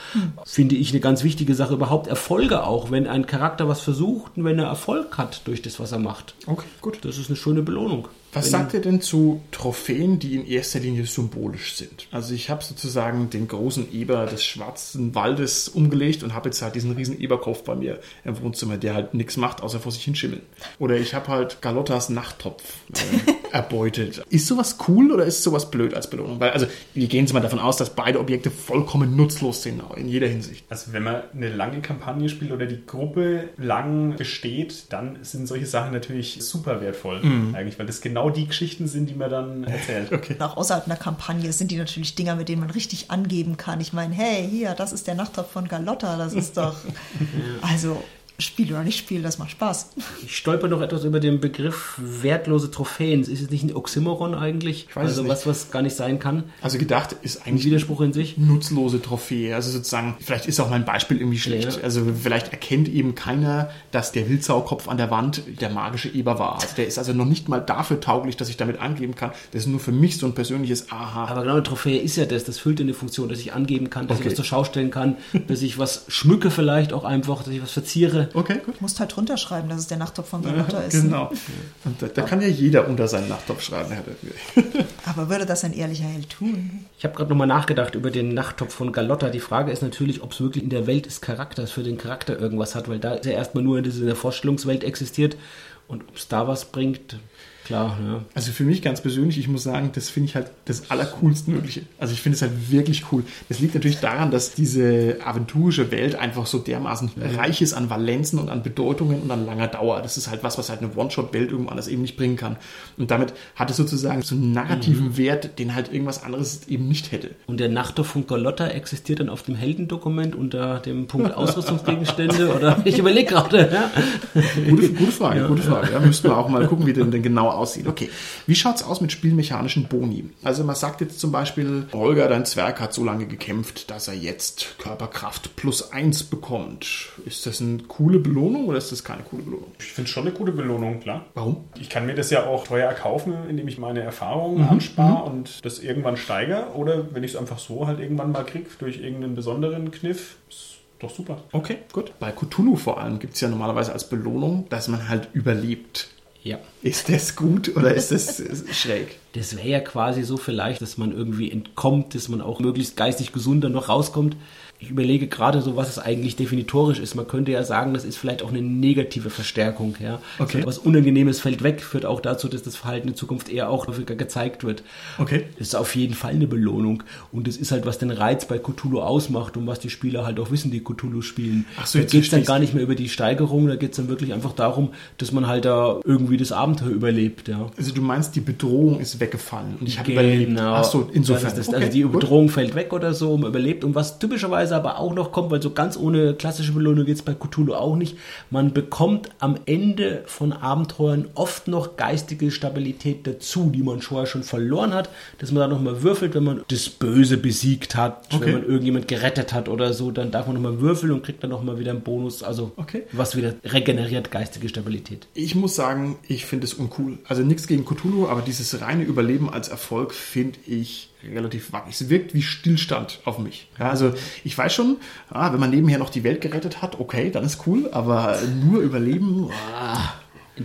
Finde ich eine ganz wichtige Sache. Überhaupt Erfolge auch, wenn ein Charakter was versucht und wenn er Erfolg hat durch das, was er macht. Okay, gut. Das ist eine schöne Belohnung. Was Wenn- sagt ihr denn zu Trophäen, die in erster Linie symbolisch sind? Also ich habe sozusagen den großen Eber des Schwarzen Waldes umgelegt und habe jetzt halt diesen riesen Eberkopf bei mir im Wohnzimmer, der halt nichts macht, außer vor sich hinschimmeln. Oder ich habe halt Galottas Nachttopf erbeutet. Ist sowas cool oder ist sowas blöd als Belohnung? Weil also wir gehen jetzt mal davon aus, dass beide Objekte vollkommen nutzlos sind in jeder Hinsicht. Also wenn man eine lange Kampagne spielt oder die Gruppe lang besteht, dann sind solche Sachen natürlich super wertvoll. Eigentlich, weil das genau die Geschichten sind, die man dann erzählt. Okay. Auch außerhalb einer Kampagne sind die natürlich Dinger, mit denen man richtig angeben kann. Ich meine, hey, hier, das ist der Nachttopf von Galotta, das ist doch. Also, Spiel oder nicht Spiel, das macht Spaß. Ich stolper noch etwas über den Begriff wertlose Trophäen. Ist es nicht ein Oxymoron eigentlich? weiß also es was, was gar nicht sein kann. Also gedacht ist Ein eigentlich Widerspruch in sich. nutzlose Trophäe. Also sozusagen, vielleicht ist auch mein Beispiel irgendwie schlecht. Ja. Also vielleicht erkennt eben keiner, dass der Wildsaukopf an der Wand der magische Eber war. Also der ist also noch nicht mal dafür tauglich, dass ich damit angeben kann. Das ist nur für mich so ein persönliches Aha. Aber genau eine Trophäe ist ja das. Das füllt eine Funktion, dass ich angeben kann, dass Okay. ich was zur Schau stellen kann, dass ich was schmücke vielleicht auch einfach, dass ich was verziere. Okay, gut. Du musst halt drunter schreiben, dass es der Nachttopf von Carlotta ist. Genau. Und da, da kann ja jeder unter seinen Nachttopf schreiben. Herr Döttger. Aber würde das ein ehrlicher Held tun? Ich habe gerade nochmal nachgedacht über den Nachttopf von Galotta. Die Frage ist natürlich, ob es wirklich in der Welt des Charakters für den Charakter irgendwas hat, weil da ist er erstmal nur in dieser Vorstellungswelt existiert und ob es da was bringt, klar, ja. Also für mich ganz persönlich, ich muss sagen, das finde ich halt das allercoolste Mögliche. Also ich finde es halt wirklich cool. Das liegt natürlich daran, dass diese aventurische Welt einfach so dermaßen reich ist an Valenzen und an Bedeutungen und an langer Dauer. Das ist halt was, was halt eine One-Shot-Welt irgendwo anders eben nicht bringen kann. Und damit hat es sozusagen so einen narrativen Wert, den halt irgendwas anderes eben nicht hätte. Und der Nachttopf von Galotta existiert dann auf dem Heldendokument unter dem Punkt Ausrüstungsgegenstände oder ich überlege gerade, ja. Gute, gute Frage, gute Frage. Ja, müssten wir auch mal gucken, wie der denn genau aussieht. Okay, wie schaut's aus mit spielmechanischen Boni? Also man sagt jetzt zum Beispiel, Holger, dein Zwerg hat so lange gekämpft, dass er jetzt Körperkraft plus eins bekommt. Ist das eine coole Belohnung oder ist das keine coole Belohnung? Ich finde schon eine gute Belohnung, klar. Warum? Ich kann mir das ja auch teuer erkaufen, indem ich meine Mhm, Erfahrungen anspare und das irgendwann steigere. Oder wenn ich es einfach so halt irgendwann mal kriege, durch irgendeinen besonderen Kniff. Ist doch super. Okay, gut. Bei Cthulhu vor allem gibt's ja normalerweise als Belohnung, dass man halt überlebt. Ja. Ist das gut oder ist das schräg? Das wäre ja quasi so vielleicht, dass man irgendwie entkommt, dass man auch möglichst geistig gesunder noch rauskommt. Ich überlege gerade so, was es eigentlich definitorisch ist. Man könnte ja sagen, das ist vielleicht auch eine negative Verstärkung. Ja? Okay. Was Unangenehmes fällt weg, führt auch dazu, dass das Verhalten in Zukunft eher auch häufiger gezeigt wird. Okay. Das ist auf jeden Fall eine Belohnung. Und das ist halt, was den Reiz bei Cthulhu ausmacht und was die Spieler halt auch wissen, die Cthulhu spielen. Ach so, da jetzt geht es dann gar nicht mehr über die Steigerung, da geht es dann wirklich einfach darum, dass man halt da irgendwie das Abenteuer überlebt. Ja. Also du meinst, die Bedrohung ist weggefallen und ich habe überlebt. Ach so, insofern. Das das, Okay, also die gut. Bedrohung fällt weg oder so, man überlebt. Und was typischerweise aber auch noch kommt, weil so ganz ohne klassische Belohnung geht es bei Cthulhu auch nicht, man bekommt am Ende von Abenteuern oft noch geistige Stabilität dazu, die man vorher schon verloren hat, dass man da nochmal würfelt, wenn man das Böse besiegt hat, Okay. wenn man irgendjemand gerettet hat oder so, dann darf man nochmal würfeln und kriegt dann nochmal wieder einen Bonus, also Okay. was wieder regeneriert geistige Stabilität. Ich muss sagen, ich finde es uncool. Also nichts gegen Cthulhu, aber dieses reine Überleben als Erfolg finde ich relativ wackelig. Es wirkt wie Stillstand auf mich. Ja, also ich weiß schon, ah, wenn man nebenher noch die Welt gerettet hat, okay, dann ist cool, aber nur Überleben, ah,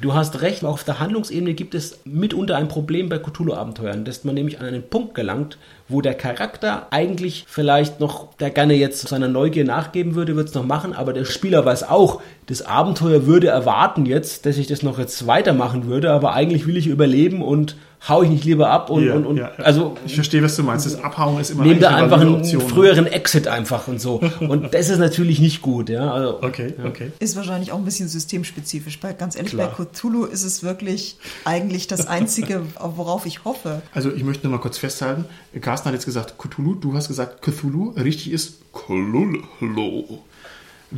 Du hast recht, auf der Handlungsebene gibt es mitunter ein Problem bei Cthulhu-Abenteuern, dass man nämlich an einen Punkt gelangt, wo der Charakter eigentlich vielleicht noch, der gerne jetzt seiner Neugier nachgeben würde, wird es noch machen, aber der Spieler weiß auch, das Abenteuer würde erwarten jetzt, dass ich das noch jetzt weitermachen würde, aber eigentlich will ich überleben und hau ich nicht lieber ab und, Ja, und, und ja, ja. also ich verstehe, was du meinst. Das Abhauen ist immer nehme da einfach einen Option. früheren Exit einfach und so. Und das ist natürlich nicht gut, ja. Also, Okay, okay. Ist wahrscheinlich auch ein bisschen systemspezifisch. Bei, ganz ehrlich, Klar. bei Cthulhu ist es wirklich eigentlich das Einzige, worauf ich hoffe. Also ich möchte nur mal kurz festhalten, Carsten hat jetzt gesagt Cthulhu, du hast gesagt Cthulhu, richtig ist Cthulhu.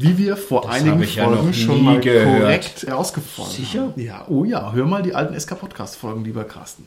Wie wir vor Das einigen ja Folgen noch schon mal gehört. korrekt herausgefunden Sicher? haben. Ja, oh ja, hör mal die alten SK-Podcast-Folgen, lieber Carsten.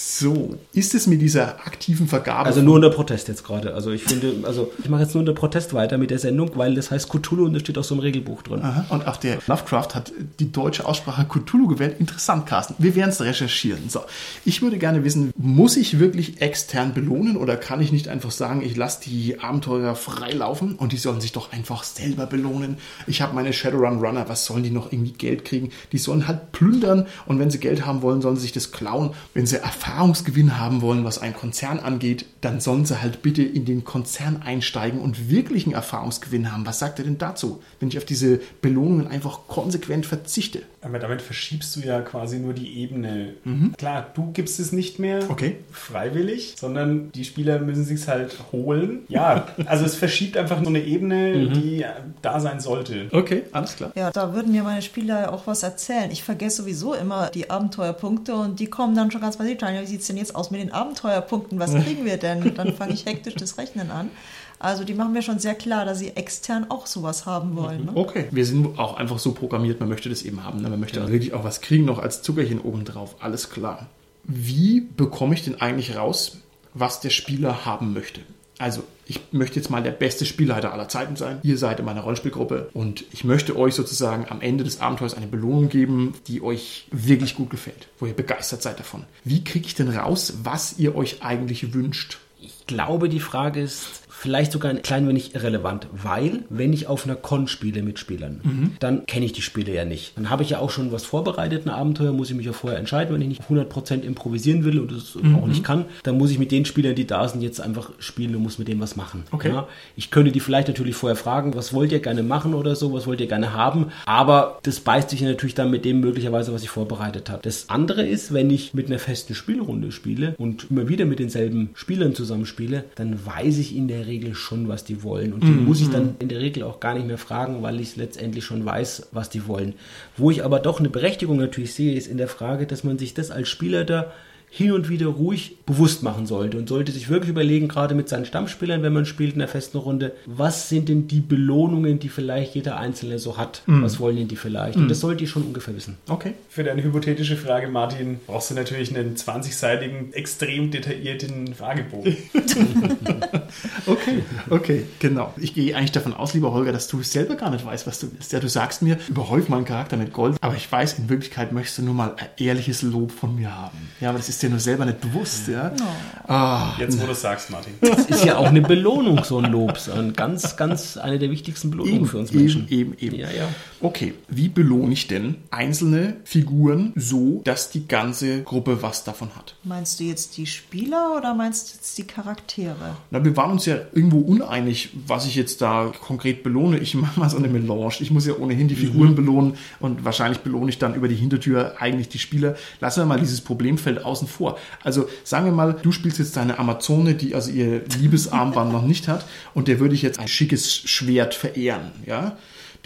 So, ist es mit dieser aktiven Vergabe Also nur unter Protest jetzt gerade. Also ich finde, also ich mache jetzt nur unter Protest weiter mit der Sendung, weil das heißt Cthulhu und das steht auch so im Regelbuch drin. Aha, Und auch der Lovecraft hat die deutsche Aussprache Cthulhu gewählt. Interessant, Carsten. Wir werden es recherchieren. So, ich würde gerne wissen, muss ich wirklich extern belohnen oder kann ich nicht einfach sagen, ich lasse die Abenteurer frei laufen und die sollen sich doch einfach selber belohnen? Ich habe meine Shadowrun Runner, was sollen die noch irgendwie Geld kriegen? Die sollen halt plündern und wenn sie Geld haben wollen, sollen sie sich das klauen. Wenn sie Erfahrungsgewinn haben wollen, was einen Konzern angeht, dann sollen sie halt bitte in den Konzern einsteigen und wirklichen Erfahrungsgewinn haben. Was sagt er denn dazu, wenn ich auf diese Belohnungen einfach konsequent verzichte? Aber damit verschiebst du ja quasi nur die Ebene. Klar, du gibst es nicht mehr Mhm. Okay. freiwillig, sondern die Spieler müssen sich halt holen. Ja, also es verschiebt einfach so eine Ebene, Mhm. die da sein sollte. Okay, alles klar. Ja, da würden mir meine Spieler auch was erzählen. Ich vergesse sowieso immer die Abenteuerpunkte und die kommen dann schon ganz basiert. Ja, wie sieht es denn jetzt aus mit den Abenteuerpunkten? Was kriegen wir denn? Dann fange ich hektisch das Rechnen an. Also die machen mir schon sehr klar, dass sie extern auch sowas haben wollen. Ne? Okay, wir sind auch einfach so programmiert, man möchte das eben haben. Ne? Man möchte also wirklich auch was kriegen, noch als Zuckerchen obendrauf. Alles klar. Wie bekomme ich denn eigentlich raus, was der Spieler haben möchte? Also, ich möchte jetzt mal der beste Spielleiter aller Zeiten sein. Ihr seid in meiner Rollenspielgruppe und ich möchte euch sozusagen am Ende des Abenteuers eine Belohnung geben, die euch wirklich gut gefällt, wo ihr begeistert seid davon. Wie kriege ich denn raus, was ihr euch eigentlich wünscht? Ich glaube, die Frage ist, vielleicht sogar ein klein wenig irrelevant, weil wenn ich auf einer Con spiele mit Spielern, mhm. dann kenne ich die Spiele ja nicht. Dann habe ich ja auch schon was vorbereitet, ein Abenteuer, muss ich mich ja vorher entscheiden, wenn ich nicht 100% improvisieren will und das mhm. auch nicht kann, dann muss ich mit den Spielern, die da sind, jetzt einfach spielen und muss mit denen was machen. Okay. Ja, ich könnte die vielleicht natürlich vorher fragen, was wollt ihr gerne machen oder so, was wollt ihr gerne haben, aber das beißt sich natürlich dann mit dem möglicherweise, was ich vorbereitet habe. Das andere ist, wenn ich mit einer festen Spielrunde spiele und immer wieder mit denselben Spielern zusammenspiele, dann weiß ich in der Regel schon, was die wollen. Und die mhm. muss ich dann in der Regel auch gar nicht mehr fragen, weil ich letztendlich schon weiß, was die wollen. Wo ich aber doch eine Berechtigung natürlich sehe, ist in der Frage, dass man sich das als Spieler da hin und wieder ruhig bewusst machen sollte und sollte sich wirklich überlegen, gerade mit seinen Stammspielern, wenn man spielt in der festen Runde, was sind denn die Belohnungen, die vielleicht jeder Einzelne so hat? Mm. Was wollen denn die vielleicht? Mm. Und das sollte ich schon ungefähr wissen. Okay. Für deine hypothetische Frage, Martin, brauchst du natürlich einen 20-seitigen, extrem detaillierten Fragebogen. okay, okay, genau. Ich gehe eigentlich davon aus, lieber Holger, dass du selber gar nicht weißt, was du willst. Ja, du sagst mir, überhäuf meinen Charakter mit Gold, aber ich weiß, in Wirklichkeit möchtest du nur mal ehrliches Lob von mir haben. Ja, aber das ist ist dir nur selber nicht bewusst. Ja? Oh. Ah, Jetzt, wo du sagst, Martin. Das ist ja auch eine Belohnung, so ein Lob. So ein ganz, ganz eine der wichtigsten Belohnungen eben, für uns Menschen. Eben, eben, eben. Ja, ja. Okay, wie belohne ich denn einzelne Figuren so, dass die ganze Gruppe was davon hat? Meinst du jetzt die Spieler oder meinst du jetzt die Charaktere? Na, wir waren uns ja irgendwo uneinig, was ich jetzt da konkret belohne. Ich mache mal so eine Melange. Ich muss ja ohnehin die Figuren mhm. belohnen und wahrscheinlich belohne ich dann über die Hintertür eigentlich die Spieler. Lassen wir mal dieses Problemfeld außen vor. Also sagen wir mal, du spielst jetzt deine Amazone, die also ihr Liebesarmband noch nicht hat und der würde ich jetzt ein schickes Schwert verehren, ja?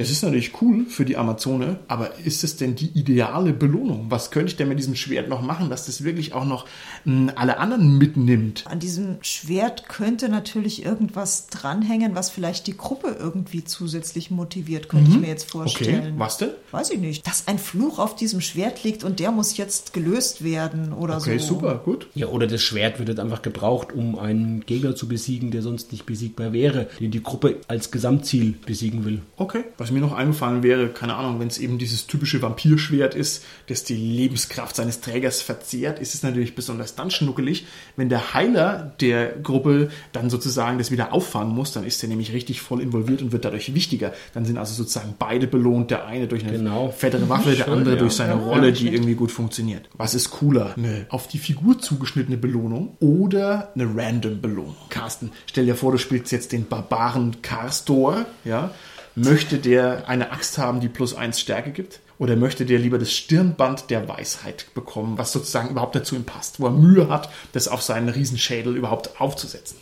Das ist natürlich cool für die Amazone, aber ist es denn die ideale Belohnung? Was könnte ich denn mit diesem Schwert noch machen, dass das wirklich auch noch mh, hm, alle anderen mitnimmt? An diesem Schwert könnte natürlich irgendwas dranhängen, was vielleicht die Gruppe irgendwie zusätzlich motiviert, könnte mhm. ich mir jetzt vorstellen. Okay, was denn? Weiß ich nicht. Dass ein Fluch auf diesem Schwert liegt und der muss jetzt gelöst werden oder okay, so. Okay, super, gut. Ja, oder das Schwert wird einfach gebraucht, um einen Gegner zu besiegen, der sonst nicht besiegbar wäre, den die Gruppe als Gesamtziel besiegen will. Okay, was mir noch eingefallen wäre, keine Ahnung, wenn es eben dieses typische Vampirschwert ist, das die Lebenskraft seines Trägers verzehrt, ist es natürlich besonders dann schnuckelig. Wenn der Heiler der Gruppe dann sozusagen das wieder auffangen muss, dann ist er nämlich richtig voll involviert und wird dadurch wichtiger. Dann sind also sozusagen beide belohnt, der eine durch eine genau. fettere Waffe, der andere ja. durch seine ja, Rolle, die irgendwie gut funktioniert. Was ist cooler? Eine auf die Figur zugeschnittene Belohnung oder eine random Belohnung? Carsten, stell dir vor, du spielst jetzt den Barbaren Karstor, ja, Möchte der eine Axt haben, die plus eins Stärke gibt? Oder möchte der lieber das Stirnband der Weisheit bekommen, was sozusagen überhaupt dazu ihm passt, wo er Mühe hat, das auf seinen Riesenschädel überhaupt aufzusetzen?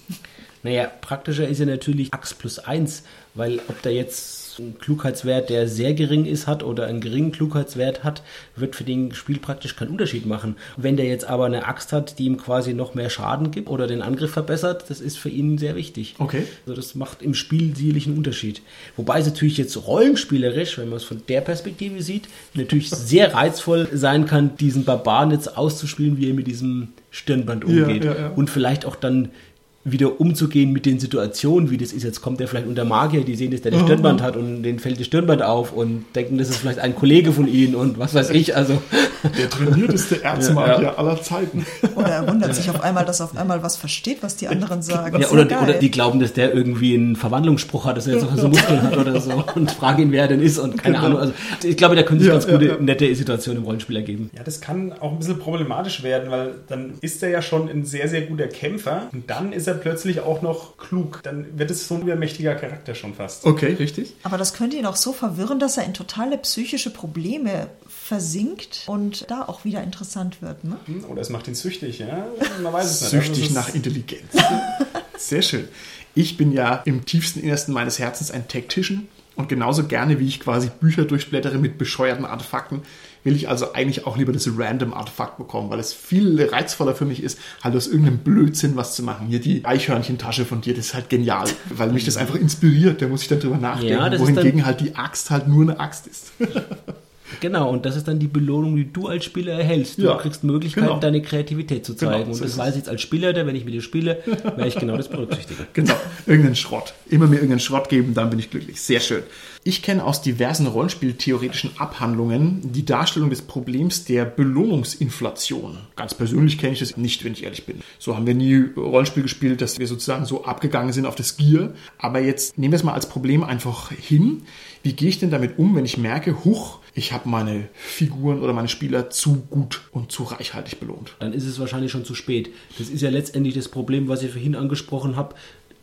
Naja, praktischer ist ja natürlich Axt plus eins, weil ob der jetzt einen Klugheitswert, der sehr gering ist, hat oder einen geringen Klugheitswert hat, wird für den Spiel praktisch keinen Unterschied machen. Wenn der jetzt aber eine Axt hat, die ihm quasi noch mehr Schaden gibt oder den Angriff verbessert, das ist für ihn sehr wichtig. Okay. Also das macht im Spiel sicherlich einen Unterschied. Wobei es natürlich jetzt rollenspielerisch, wenn man es von der Perspektive sieht, natürlich sehr reizvoll sein kann, diesen Barbaren jetzt auszuspielen, wie er mit diesem Stirnband umgeht. Ja, ja, ja. Und vielleicht auch dann wieder umzugehen mit den Situationen, wie das ist. Jetzt kommt er vielleicht unter Magier, die sehen, dass der das Stirnband hat und denen fällt das Stirnband auf und denken, das ist vielleicht ein Kollege von ihnen und was weiß ich. Also der trainierteste Erzmagier ja, ja. aller Zeiten. Oder er wundert sich auf einmal, dass er auf einmal was versteht, was die anderen sagen. Ja, oder, die, oder die glauben, dass der irgendwie einen Verwandlungsspruch hat, dass er jetzt auch so Muskeln hat oder so und fragen ihn, wer er denn ist und keine genau. Ahnung. Also ich glaube, da können sich ganz gute, nette Situationen im Rollenspiel ergeben. Ja, das kann auch ein bisschen problematisch werden, weil dann ist er ja schon ein sehr, sehr guter Kämpfer und dann ist er er plötzlich auch noch klug. Dann wird es so ein übermächtiger Charakter schon fast. Okay, richtig. Aber das könnte ihn auch so verwirren, dass er in totale psychische Probleme versinkt und da auch wieder interessant wird. Ne? Hm, oder es macht ihn süchtig, ja? Man weiß es nicht. Süchtig also nach Intelligenz. Sehr schön. Ich bin ja im tiefsten Innersten meines Herzens ein Tactician Und genauso gerne, wie ich quasi Bücher durchblättere mit bescheuerten Artefakten, will ich also eigentlich auch lieber das Random Artefakt bekommen, weil es viel reizvoller für mich ist, halt aus irgendeinem Blödsinn was zu machen. Hier die Eichhörnchentasche von dir, das ist halt genial, weil mich das einfach inspiriert. Da muss ich dann drüber nachdenken, Ja, wohingegen halt die Axt halt nur eine Axt ist. Genau, und das ist dann die Belohnung, die du als Spieler erhältst. Du Ja, kriegst Möglichkeiten, genau. deine Kreativität zu Genau, zeigen. so und das weiß ich jetzt als Spieler, wenn ich mit dir spiele, werde ich genau das berücksichtigen. Genau, irgendeinen Schrott. Immer mir irgendeinen Schrott geben, dann bin ich glücklich. Sehr schön. Ich kenne aus diversen Rollenspieltheoretischen Abhandlungen die Darstellung des Problems der Belohnungsinflation. Ganz persönlich kenne ich das nicht, wenn ich ehrlich bin. So haben wir nie Rollenspiel gespielt, dass wir sozusagen so abgegangen sind auf das Gier. Aber jetzt nehmen wir es mal als Problem einfach hin. Wie gehe ich denn damit um, wenn ich merke, huch, ich habe meine Figuren oder meine Spieler zu gut und zu reichhaltig belohnt? Dann ist es wahrscheinlich schon zu spät. Das ist ja letztendlich das Problem, was ich vorhin angesprochen habe,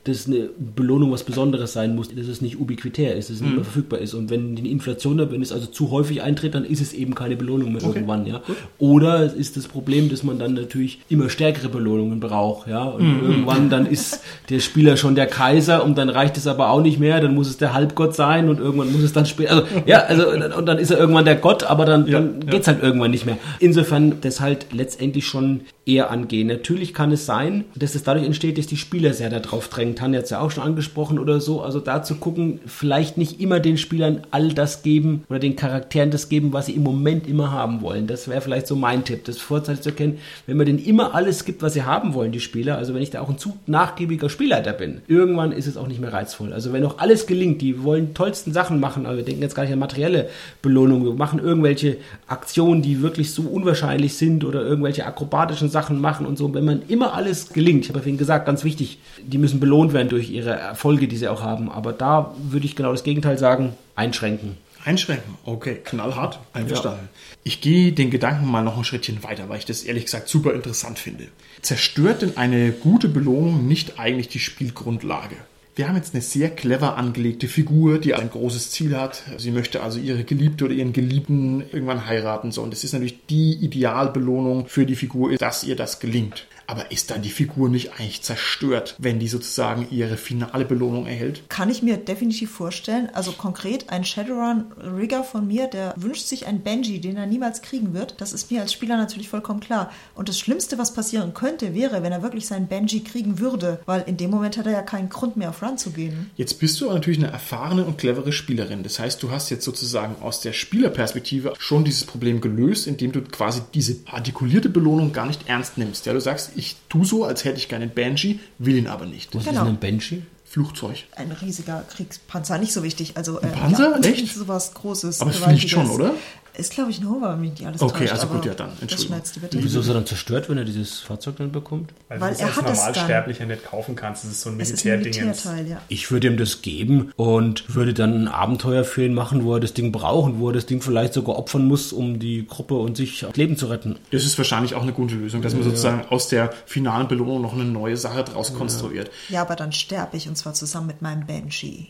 dass eine Belohnung was Besonderes sein muss, dass es nicht ubiquitär ist, dass es nicht Mhm. mehr verfügbar ist. Und wenn die Inflation, wenn es also zu häufig eintritt, dann ist es eben keine Belohnung mehr irgendwann, ja. Oder es ist das Problem, dass man dann natürlich immer stärkere Belohnungen braucht, ja. Und Mhm. irgendwann dann ist der Spieler schon der Kaiser und dann reicht es aber auch nicht mehr, dann muss es der Halbgott sein und irgendwann muss es dann später, also ja, also und dann ist er irgendwann der Gott, aber dann, Ja, dann ja. geht's halt irgendwann nicht mehr. Insofern das halt letztendlich schon eher angehen. Natürlich kann es sein, dass es dadurch entsteht, dass die Spieler sehr darauf drängen. Tanja hat es ja auch schon angesprochen oder so. Also da zu gucken, vielleicht nicht immer den Spielern all das geben oder den Charakteren das geben, was sie im Moment immer haben wollen. Das wäre vielleicht so mein Tipp, das vorzeitig zu erkennen. Wenn man denen immer alles gibt, was sie haben wollen, die Spieler, also wenn ich da auch ein zu nachgiebiger Spielleiter bin, irgendwann ist es auch nicht mehr reizvoll. Also wenn auch alles gelingt, die wollen tollsten Sachen machen, aber wir denken jetzt gar nicht an materielle Belohnung, wir machen irgendwelche Aktionen, die wirklich so unwahrscheinlich sind oder irgendwelche akrobatischen Sachen machen und so. Wenn man immer alles gelingt, ich habe ja vorhin gesagt, ganz wichtig, die müssen belohnt werden durch ihre Erfolge, die sie auch haben. Aber da würde ich genau das Gegenteil sagen, einschränken. Einschränken. Okay, knallhart. Einverstanden. Ich gehe den Gedanken mal noch ein Schrittchen weiter, weil ich das ehrlich gesagt super interessant finde. Zerstört denn eine gute Belohnung nicht eigentlich die Spielgrundlage? Wir haben jetzt eine sehr clever angelegte Figur, die ein großes Ziel hat. Sie möchte also ihre Geliebte oder ihren Geliebten irgendwann heiraten. So, und das ist natürlich die Idealbelohnung für die Figur, dass ihr das gelingt. Aber ist dann die Figur nicht eigentlich zerstört, wenn die sozusagen ihre finale Belohnung erhält? Kann ich mir definitiv vorstellen. Also konkret ein Shadowrun-Rigger von mir, der wünscht sich einen Benji, den er niemals kriegen wird. Das ist mir als Spieler natürlich vollkommen klar. Und das Schlimmste, was passieren könnte, wäre, wenn er wirklich seinen Benji kriegen würde. Weil in dem Moment hat er ja keinen Grund mehr auf Run zu gehen. Jetzt bist du aber natürlich eine erfahrene und clevere Spielerin. Das heißt, du hast jetzt sozusagen aus der Spielerperspektive schon dieses Problem gelöst, indem du quasi diese artikulierte Belohnung gar nicht ernst nimmst. Ja, du sagst, ich tue so, als hätte ich gerne einen Banshee, will ihn aber nicht. Was Genau. ist denn ein Banshee? Flugzeug. Ein riesiger Kriegspanzer, nicht so wichtig. Also, äh, Panzer? Ja, Echt? Sowas Großes. Aber es gewaltiges. fliegt schon, oder? Ist, glaube ich, ein Hover, wenn mich nicht alles Okay, täuscht, also gut, ja, dann, Das Entschuldigung. Wieso ist er dann zerstört, wenn er dieses Fahrzeug dann bekommt? Weil, Weil er hat es dann. Normalsterblicher nicht kaufen kannst. Das ist so ein Es ist ein Militärdingens. Militärteil, ja. Ich würde ihm das geben und würde dann ein Abenteuer für ihn machen, wo er das Ding braucht und wo er das Ding vielleicht sogar opfern muss, um die Gruppe und sich das Leben zu retten. Das ist wahrscheinlich auch eine gute Lösung, dass man sozusagen aus der finalen Belohnung noch eine neue Sache draus konstruiert. Ja, aber dann sterbe ich und zwar zusammen mit meinem Banshee.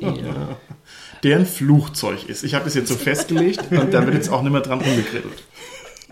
Der ein Flugzeug ist. Ich habe das jetzt so festgelegt und da wird jetzt auch nicht mehr dran rumgekrittelt.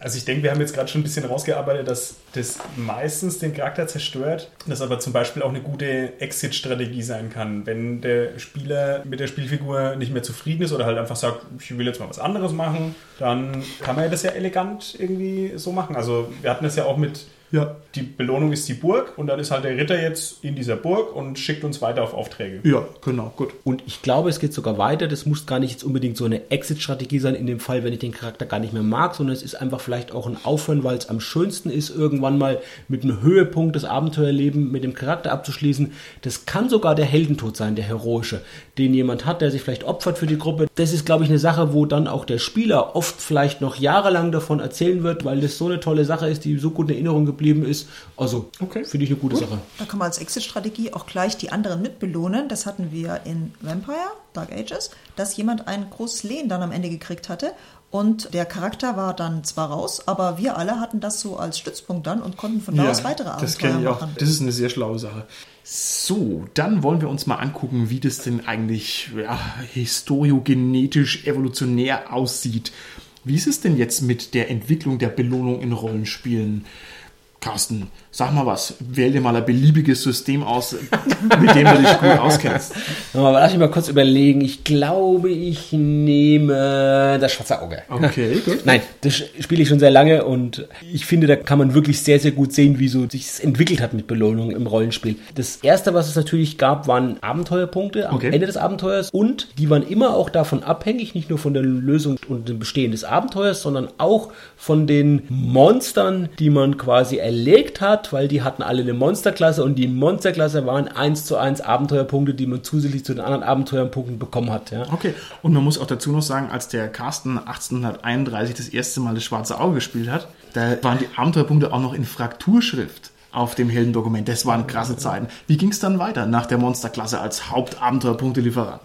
Also ich denke, wir haben jetzt gerade schon ein bisschen rausgearbeitet, dass das meistens den Charakter zerstört, das aber zum Beispiel auch eine gute Exit-Strategie sein kann. Wenn der Spieler mit der Spielfigur nicht mehr zufrieden ist oder halt einfach sagt, ich will jetzt mal was anderes machen, dann kann man das ja elegant irgendwie so machen. Also wir hatten das ja auch mit, Ja. die Belohnung ist die Burg und dann ist halt der Ritter jetzt in dieser Burg und schickt uns weiter auf Aufträge. Ja, genau, gut. Und ich glaube, es geht sogar weiter. Das muss gar nicht jetzt unbedingt so eine Exit-Strategie sein, in dem Fall, wenn ich den Charakter gar nicht mehr mag, sondern es ist einfach vielleicht auch ein Aufhören, weil es am schönsten ist, irgendwann mal mit einem Höhepunkt des Abenteuerlebens mit dem Charakter abzuschließen. Das kann sogar der Heldentod sein, der heroische, den jemand hat, der sich vielleicht opfert für die Gruppe. Das ist, glaube ich, eine Sache, wo dann auch der Spieler oft vielleicht noch jahrelang davon erzählen wird, weil das so eine tolle Sache ist, die so gut in Erinnerung geblieben ist. Also, Okay. finde ich eine gute Sache. Da kann man als Exit-Strategie auch gleich die anderen mitbelohnen. Das hatten wir in Vampire, Dark Ages, dass jemand ein großes Lehen dann am Ende gekriegt hatte. Und der Charakter war dann zwar raus, aber wir alle hatten das so als Stützpunkt dann und konnten von da aus weitere das Abenteuer kenne ich auch. machen. Das ist eine sehr schlaue Sache. So, dann wollen wir uns mal angucken, wie das denn eigentlich ja, historiogenetisch, evolutionär aussieht. Wie ist es denn jetzt mit der Entwicklung der Belohnung in Rollenspielen? Carsten, sag mal was. Wähl dir mal ein beliebiges System aus, mit dem du dich gut auskennst. Aber lass mich mal kurz überlegen. Ich glaube, ich nehme das schwarze Auge. Okay, gut. Nein, das spiele ich schon sehr lange und ich finde, da kann man wirklich sehr, sehr gut sehen, wie so sich entwickelt hat mit Belohnungen im Rollenspiel. Das erste, was es natürlich gab, waren Abenteuerpunkte am Okay. Ende des Abenteuers und die waren immer auch davon abhängig, nicht nur von der Lösung und dem Bestehen des Abenteuers, sondern auch von den Monstern, die man quasi erlegt hat, weil die hatten alle eine Monsterklasse und die Monsterklasse waren eins zu eins Abenteuerpunkte, die man zusätzlich zu den anderen Abenteuerpunkten bekommen hat. Ja. Okay, und man muss auch dazu noch sagen, als der Carsten 1831 das erste Mal das schwarze Auge gespielt hat, da waren die Abenteuerpunkte auch noch in Frakturschrift auf dem Heldendokument. Das waren krasse Zeiten. Wie ging es dann weiter nach der Monsterklasse als Hauptabenteuerpunktelieferant?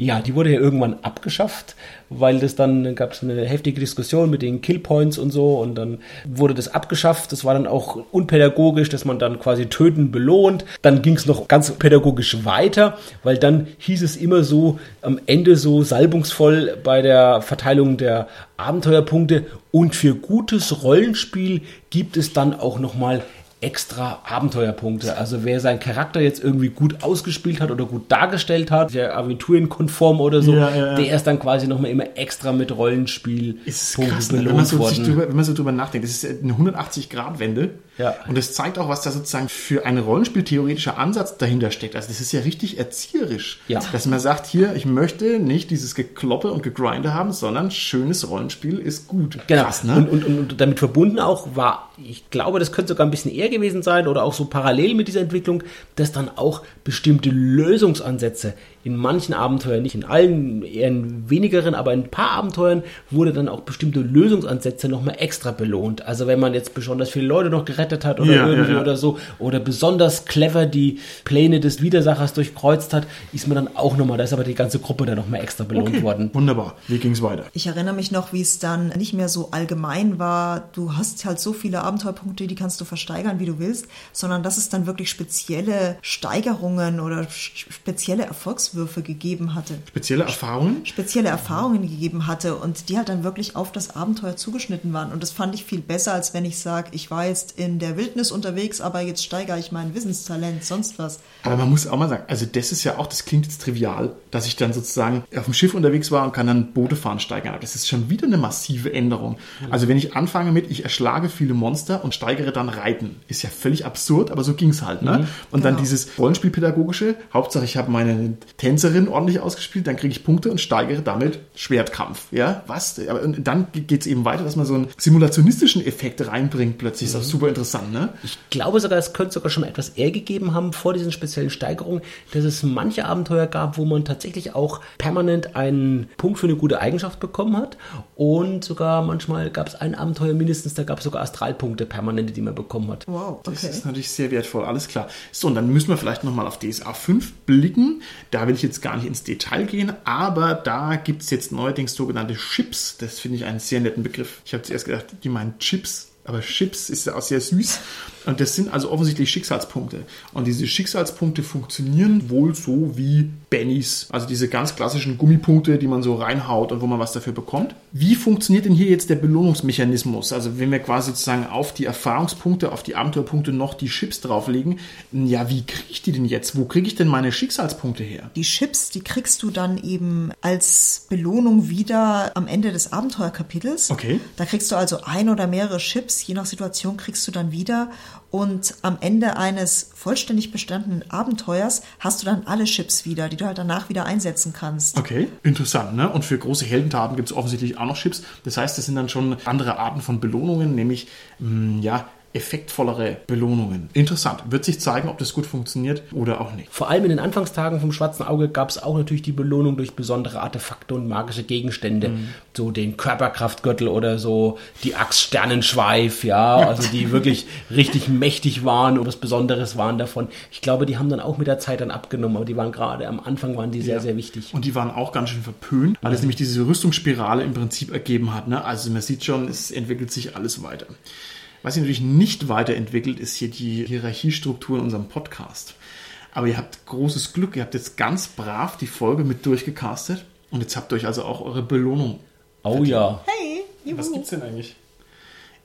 Ja, die wurde ja irgendwann abgeschafft, weil das dann gab es eine heftige Diskussion mit den Killpoints und so und dann wurde das abgeschafft. Das war dann auch unpädagogisch, dass man dann quasi Töten belohnt. Dann ging es noch ganz pädagogisch weiter, weil dann hieß es immer so am Ende so salbungsvoll bei der Verteilung der Abenteuerpunkte und für gutes Rollenspiel gibt es dann auch noch mal extra Abenteuerpunkte. Also wer seinen Charakter jetzt irgendwie gut ausgespielt hat oder gut dargestellt hat, der aventurenkonform oder so, Ja, ja, der ist dann quasi nochmal immer extra mit Rollenspiel Ist krass, ne? wenn, man so, drüber, wenn man so drüber nachdenkt. Das ist eine 180-Grad-Wende. Ja. Und das zeigt auch, was da sozusagen für ein Rollenspieltheoretischer Ansatz dahinter steckt. Also das ist ja richtig erzieherisch. Ja. Dass man sagt, hier, ich möchte nicht dieses Gekloppe und Gegrinde haben, sondern schönes Rollenspiel ist gut. Genau. Krass, ne? und, und, und, und damit verbunden auch war, ich glaube, das könnte sogar ein bisschen eher gewesen sein oder auch so parallel mit dieser Entwicklung, dass dann auch bestimmte Lösungsansätze in manchen Abenteuern, nicht in allen, eher in wenigeren, aber in ein paar Abenteuern wurde dann auch bestimmte Lösungsansätze nochmal extra belohnt. Also wenn man jetzt besonders viele Leute noch gerettet hat oder Ja, ja, irgendwie ja. oder so oder besonders clever die Pläne des Widersachers durchkreuzt hat, ist man dann auch nochmal, da ist aber die ganze Gruppe dann nochmal extra belohnt worden. Wunderbar. Wie ging's weiter? Ich erinnere mich noch, wie es dann nicht mehr so allgemein war. Du hast halt so viele Abenteuerpunkte, die kannst du versteigern, wie du willst, sondern dass es dann wirklich spezielle Steigerungen oder spezielle Erfolgswürfe gegeben hatte. Spezielle Erfahrungen? Spezielle Erfahrungen gegeben hatte und die halt dann wirklich auf das Abenteuer zugeschnitten waren. Und das fand ich viel besser, als wenn ich sage, ich war jetzt in der Wildnis unterwegs, aber jetzt steigere ich mein Wissenstalent, sonst was. Aber man muss auch mal sagen, also das ist ja auch, das klingt jetzt trivial, dass ich dann sozusagen auf dem Schiff unterwegs war und kann dann Boote fahren steigern. Aber das ist schon wieder eine massive Änderung. Also wenn ich anfange mit, ich erschlage viele Monster und steigere dann Reiten, ist ja völlig absurd, aber so ging's halt. Ne? Und dann Genau. dieses Rollenspielpädagogische, Hauptsache ich habe meine Tänzerin ordentlich ausgespielt, dann kriege ich Punkte und steigere damit Schwertkampf. Ja, was? Aber und dann geht's eben weiter, dass man so einen simulationistischen Effekt reinbringt plötzlich. Ist auch super interessant, ne? Ich glaube sogar, es könnte sogar schon etwas eher gegeben haben vor diesen speziellen Steigerungen, dass es manche Abenteuer gab, wo man tatsächlich auch permanent einen Punkt für eine gute Eigenschaft bekommen hat. Und sogar manchmal gab es ein Abenteuer mindestens, da gab es sogar Astralpunkte permanente, die man bekommen hat. Wow, Das okay. ist natürlich sehr wertvoll, alles klar. So, und dann müssen wir vielleicht nochmal auf DSA 5 blicken. Da will ich jetzt gar nicht ins Detail gehen, aber da gibt es jetzt neuerdings sogenannte Chips. Das finde ich einen sehr netten Begriff. Ich habe zuerst gedacht, die meinen Chips. Aber Chips ist ja auch sehr süß. Und das sind also offensichtlich Schicksalspunkte. Und diese Schicksalspunkte funktionieren wohl so wie Bennys. Also diese ganz klassischen Gummipunkte, die man so reinhaut und wo man was dafür bekommt. Wie funktioniert denn hier jetzt der Belohnungsmechanismus? Also wenn wir quasi sozusagen auf die Erfahrungspunkte, auf die Abenteuerpunkte noch die Chips drauflegen, ja, wie kriege ich die denn jetzt? Wo kriege ich denn meine Schicksalspunkte her? Die Chips, die kriegst du dann eben als Belohnung wieder am Ende des Abenteuerkapitels. Okay. Da kriegst du also ein oder mehrere Chips, je nach Situation kriegst du dann wieder. Und am Ende eines vollständig bestandenen Abenteuers hast du dann alle Chips wieder, die du halt danach wieder einsetzen kannst. Okay, interessant, ne? Und für große Heldentaten gibt es offensichtlich auch noch Chips. Das heißt, das sind dann schon andere Arten von Belohnungen, nämlich, mh, ja, effektvollere Belohnungen. Interessant. Wird sich zeigen, ob das gut funktioniert oder auch nicht. Vor allem in den Anfangstagen vom Schwarzen Auge gab es auch natürlich die Belohnung durch besondere Artefakte und magische Gegenstände. So den Körperkraftgürtel oder so die Axt Sternenschweif, ja, also die wirklich richtig mächtig waren und was Besonderes waren davon. Ich glaube, die haben dann auch mit der Zeit dann abgenommen, aber die waren gerade am Anfang waren die sehr, Ja. sehr wichtig. Und die waren auch ganz schön verpönt, weil es nämlich diese Rüstungsspirale im Prinzip ergeben hat. Ne? Also man sieht schon, es entwickelt sich alles weiter. Was ihr natürlich nicht weiterentwickelt, ist hier die Hierarchiestruktur in unserem Podcast. Aber ihr habt großes Glück, ihr habt jetzt ganz brav die Folge mit durchgecastet und jetzt habt ihr euch also auch eure Belohnung. Oh ja. Hey, juhu. was gibt's denn eigentlich?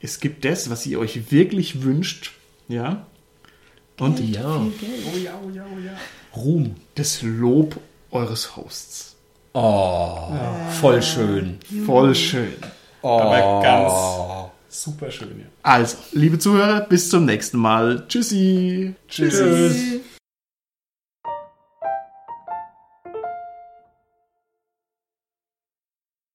Es gibt das, was ihr euch wirklich wünscht, ja. Und Geld, ja. Oh ja, oh ja, oh ja. Ruhm. Das Lob eures Hosts. Oh, ja. voll schön. Voll schön. Oh. Aber ganz Super schön. Ja. Also, liebe Zuhörer, bis zum nächsten Mal. Tschüssi. Tschüss. Tschüss.